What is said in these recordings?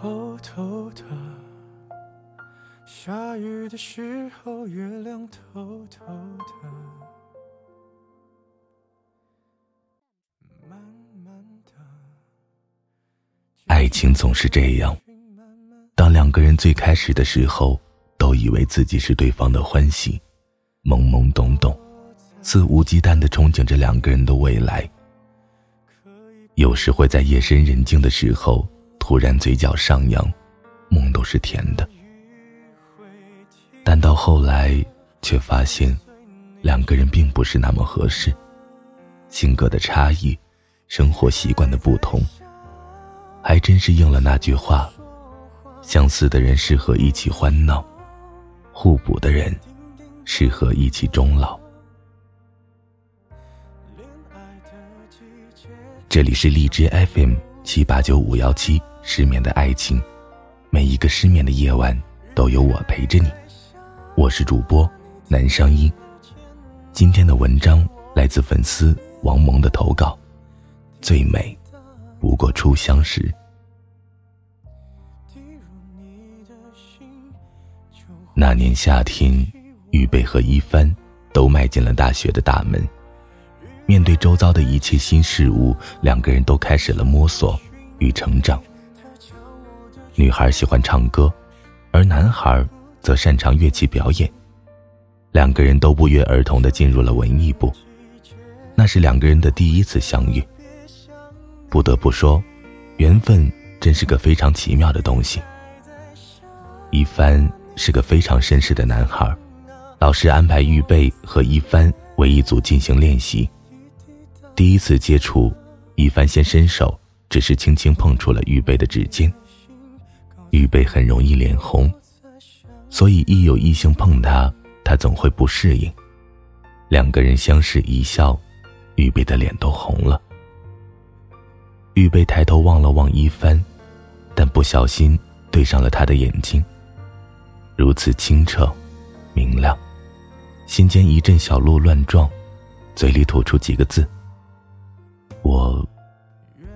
偷偷的，下雨的时候，月亮偷偷的，慢慢的。爱情总是这样，当两个人最开始的时候，都以为自己是对方的欢喜，懵懵懂懂，肆无忌惮的憧憬着两个人的未来。有时会在夜深人静的时候，突然嘴角上扬，梦都是甜的。但到后来，却发现，两个人并不是那么合适，性格的差异，生活习惯的不同，还真是应了那句话：相似的人适合一起欢闹，互补的人，适合一起终老。这里是荔枝 FM 七八九五幺七，失眠的爱情，每一个失眠的夜晚都有我陪着你。我是主播南商英，今天的文章来自粉丝王萌的投稿。最美，不过初相识。那年夏天，预备和一帆都迈进了大学的大门。面对周遭的一切新事物，两个人都开始了摸索与成长。女孩喜欢唱歌，而男孩则擅长乐器表演。两个人都不约而同的进入了文艺部，那是两个人的第一次相遇。不得不说，缘分真是个非常奇妙的东西。一帆是个非常绅士的男孩，老师安排预备和一帆为一组进行练习。第一次接触，一帆先伸手，只是轻轻碰触了预备的指尖。预备很容易脸红，所以一有异性碰他，他总会不适应。两个人相视一笑，预备的脸都红了。预备抬头望了望一帆，但不小心对上了他的眼睛。如此清澈、明亮，心间一阵小鹿乱撞，嘴里吐出几个字。我，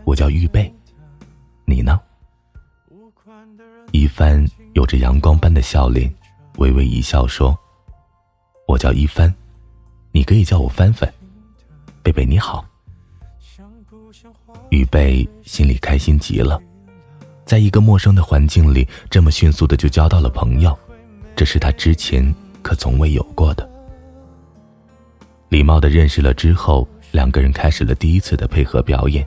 我叫预备，你呢？一帆有着阳光般的笑脸，微微一笑说：“我叫一帆，你可以叫我帆帆。”贝贝你好。雨贝心里开心极了，在一个陌生的环境里，这么迅速的就交到了朋友，这是他之前可从未有过的。礼貌的认识了之后。两个人开始了第一次的配合表演，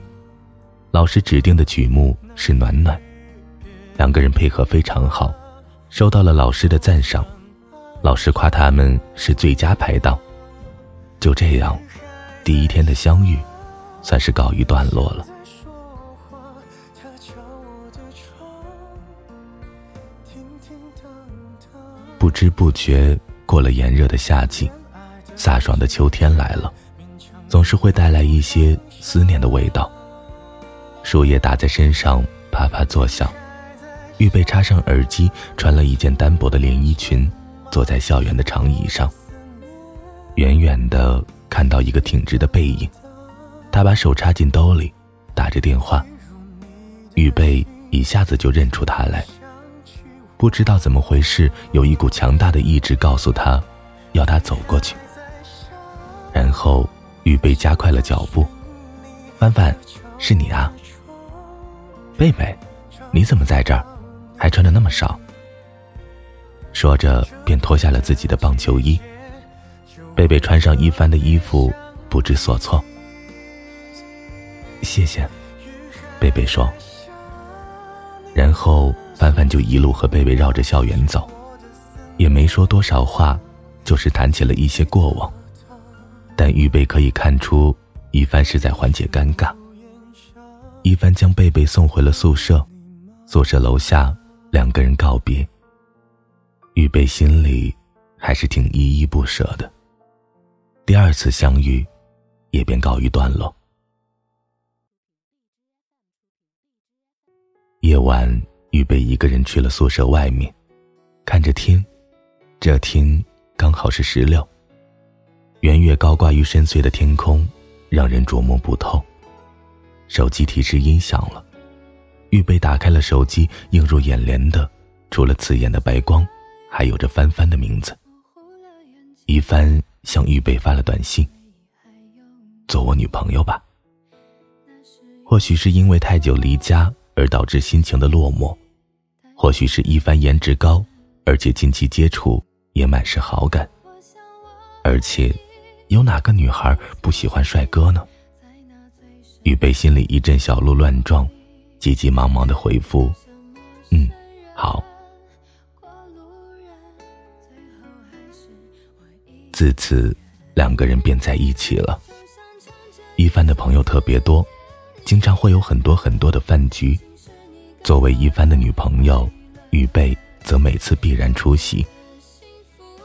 老师指定的曲目是《暖暖》，两个人配合非常好，受到了老师的赞赏，老师夸他们是最佳拍档。就这样，第一天的相遇，算是告一段落了。不知不觉过了炎热的夏季，飒爽的秋天来了。总是会带来一些思念的味道。树叶打在身上，啪啪作响。预备插上耳机，穿了一件单薄的连衣裙，坐在校园的长椅上。远远的看到一个挺直的背影，他把手插进兜里，打着电话。预备一下子就认出他来。不知道怎么回事，有一股强大的意志告诉他，要他走过去。然后。预备加快了脚步，帆帆，是你啊。贝贝，你怎么在这儿，还穿的那么少？说着便脱下了自己的棒球衣。贝贝穿上一帆的衣服，不知所措。谢谢，贝贝说。然后帆帆就一路和贝贝绕着校园走，也没说多少话，就是谈起了一些过往。但预备可以看出，一帆是在缓解尴尬。一帆将贝贝送回了宿舍，宿舍楼下，两个人告别。预备心里还是挺依依不舍的。第二次相遇，也便告一段落。夜晚，预备一个人去了宿舍外面，看着天，这天刚好是十六。圆月高挂于深邃的天空，让人捉摸不透。手机提示音响了，预备打开了手机，映入眼帘的，除了刺眼的白光，还有着帆帆的名字。一帆向预备发了短信：“做我女朋友吧。”或许是因为太久离家而导致心情的落寞，或许是一帆颜值高，而且近期接触也满是好感。而且，有哪个女孩不喜欢帅哥呢？预备心里一阵小鹿乱撞，急急忙忙的回复：“嗯，好。”自此，两个人便在一起了。一帆的朋友特别多。经常会有很多很多的饭局，作为一帆的女朋友，预备则每次必然出席。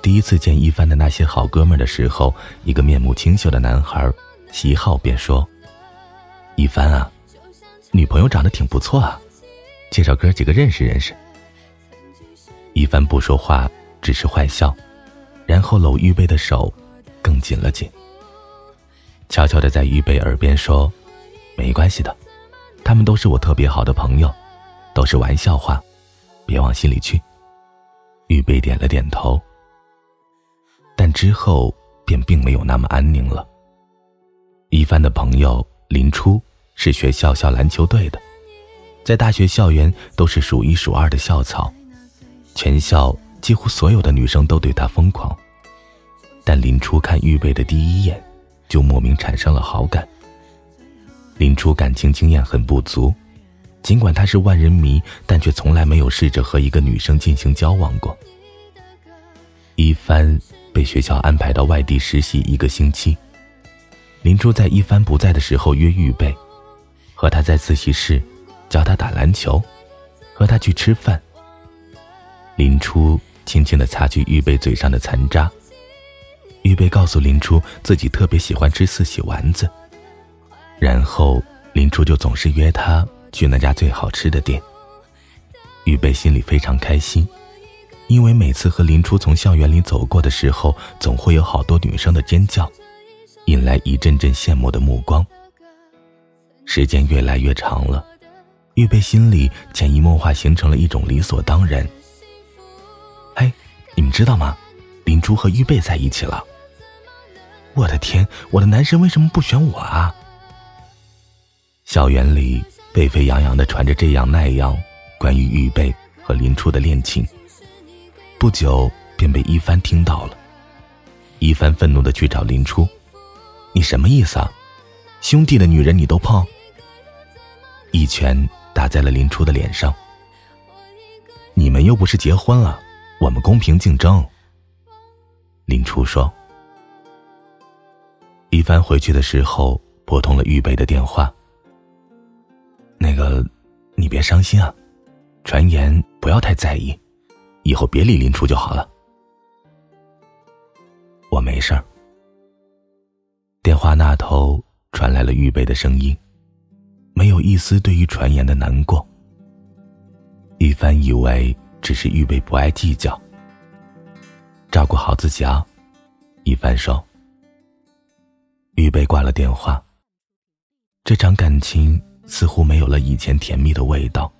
第一次见一帆的那些好哥们的时候，一个面目清秀的男孩席浩便说：“一帆啊，女朋友长得挺不错啊，介绍哥几个认识认识。”一帆不说话，只是坏笑，然后搂预备的手更紧了紧，悄悄的在预备耳边说。没关系的，他们都是我特别好的朋友，都是玩笑话，别往心里去。预备点了点头，但之后便并没有那么安宁了。一帆的朋友林初是学校校篮球队的，在大学校园都是数一数二的校草，全校几乎所有的女生都对他疯狂。但林初看预备的第一眼，就莫名产生了好感。林初感情经验很不足，尽管他是万人迷，但却从来没有试着和一个女生进行交往过。一帆被学校安排到外地实习一个星期，林初在一帆不在的时候约预备，和他在自习室，教他打篮球，和他去吃饭。林初轻轻地擦去预备嘴上的残渣，预备告诉林初自己特别喜欢吃四喜丸子。然后林初就总是约他去那家最好吃的店。预备心里非常开心，因为每次和林初从校园里走过的时候，总会有好多女生的尖叫，引来一阵阵羡慕的目光。时间越来越长了，预备心里潜移默化形成了一种理所当然。嘿，你们知道吗？林初和预备在一起了。我的天，我的男神为什么不选我啊？校园里沸沸扬扬的传着这样那样关于预备和林初的恋情，不久便被一帆听到了。一帆愤怒的去找林初：“你什么意思啊？兄弟的女人你都碰？”一拳打在了林初的脸上。你们又不是结婚了，我们公平竞争。林初说。一帆回去的时候拨通了预备的电话。那个，你别伤心啊，传言不要太在意，以后别理林初就好了。我没事儿。电话那头传来了预备的声音，没有一丝对于传言的难过。一帆以为只是预备不爱计较，照顾好自己啊。一帆说。预备挂了电话。这场感情。似乎没有了以前甜蜜的味道，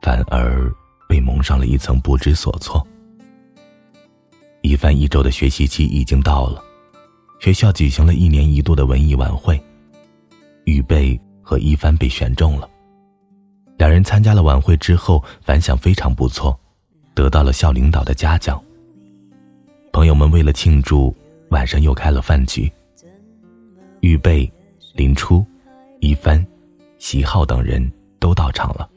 反而被蒙上了一层不知所措。一帆一周的学习期已经到了，学校举行了一年一度的文艺晚会，预备和一帆被选中了。两人参加了晚会之后，反响非常不错，得到了校领导的嘉奖。朋友们为了庆祝，晚上又开了饭局。预备、林初、一帆。席浩等人都到场了。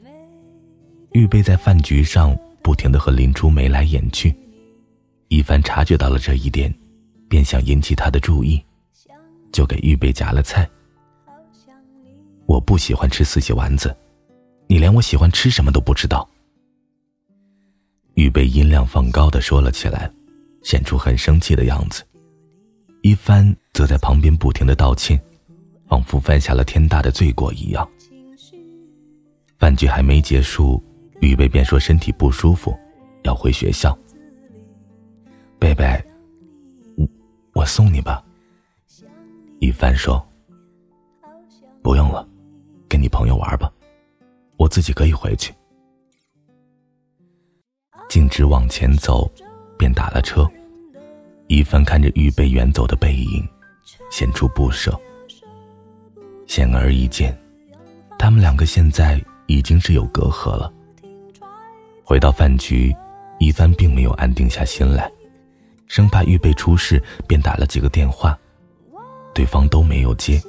预备在饭局上不停的和林初眉来眼去，一帆察觉到了这一点，便想引起他的注意，就给预备夹了菜。我不喜欢吃四喜丸子，你连我喜欢吃什么都不知道。预备音量放高的说了起来，显出很生气的样子。一帆则在旁边不停的道歉。仿佛犯下了天大的罪过一样。饭局还没结束，预备便说身体不舒服，要回学校。贝贝，我我送你吧。一帆说：“不用了，跟你朋友玩吧，我自己可以回去。径直往前走，便打了车。一帆看着预备远走的背影，显出不舍。显而易见，他们两个现在已经是有隔阂了。回到饭局，一帆并没有安定下心来，生怕预备出事，便打了几个电话，对方都没有接。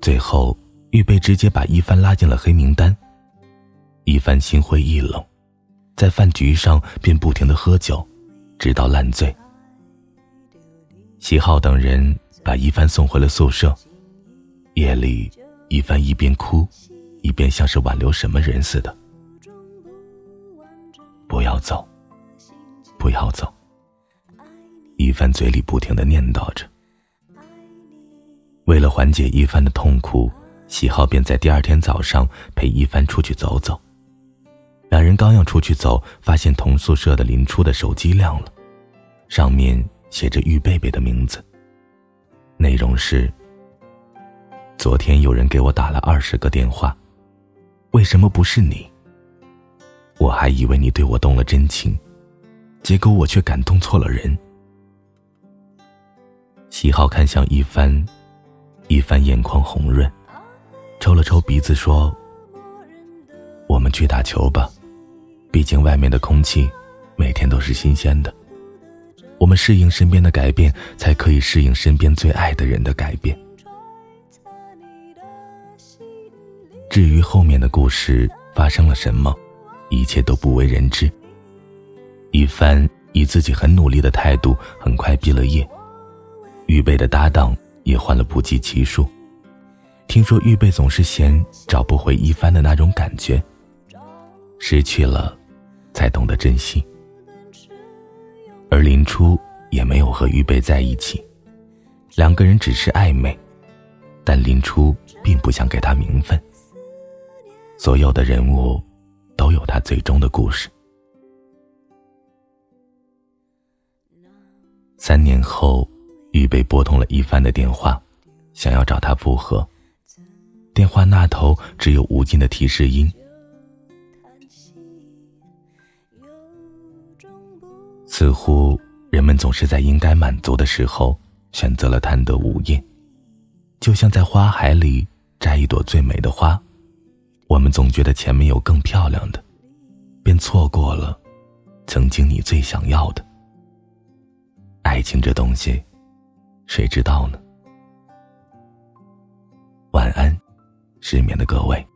最后，预备直接把一帆拉进了黑名单。一帆心灰意冷，在饭局上便不停的喝酒，直到烂醉。齐浩等人把一帆送回了宿舍。夜里，一帆一边哭，一边像是挽留什么人似的。不要走，不要走。一帆嘴里不停的念叨着。为了缓解一帆的痛苦，喜浩便在第二天早上陪一帆出去走走。两人刚要出去走，发现同宿舍的林初的手机亮了，上面写着玉贝贝的名字。内容是：昨天有人给我打了二十个电话，为什么不是你？我还以为你对我动了真情，结果我却感动错了人。喜浩看向一帆。一帆眼眶红润，抽了抽鼻子说：“我们去打球吧，毕竟外面的空气每天都是新鲜的。我们适应身边的改变，才可以适应身边最爱的人的改变。”至于后面的故事发生了什么，一切都不为人知。一帆以自己很努力的态度，很快毕了业，预备的搭档。也换了不计其数。听说预备总是嫌找不回一帆的那种感觉，失去了，才懂得珍惜。而林初也没有和预备在一起，两个人只是暧昧，但林初并不想给他名分。所有的人物，都有他最终的故事。三年后。预备拨通了一帆的电话，想要找他复合。电话那头只有无尽的提示音。似乎人们总是在应该满足的时候，选择了贪得无厌。就像在花海里摘一朵最美的花，我们总觉得前面有更漂亮的，便错过了曾经你最想要的。爱情这东西。谁知道呢？晚安，失眠的各位。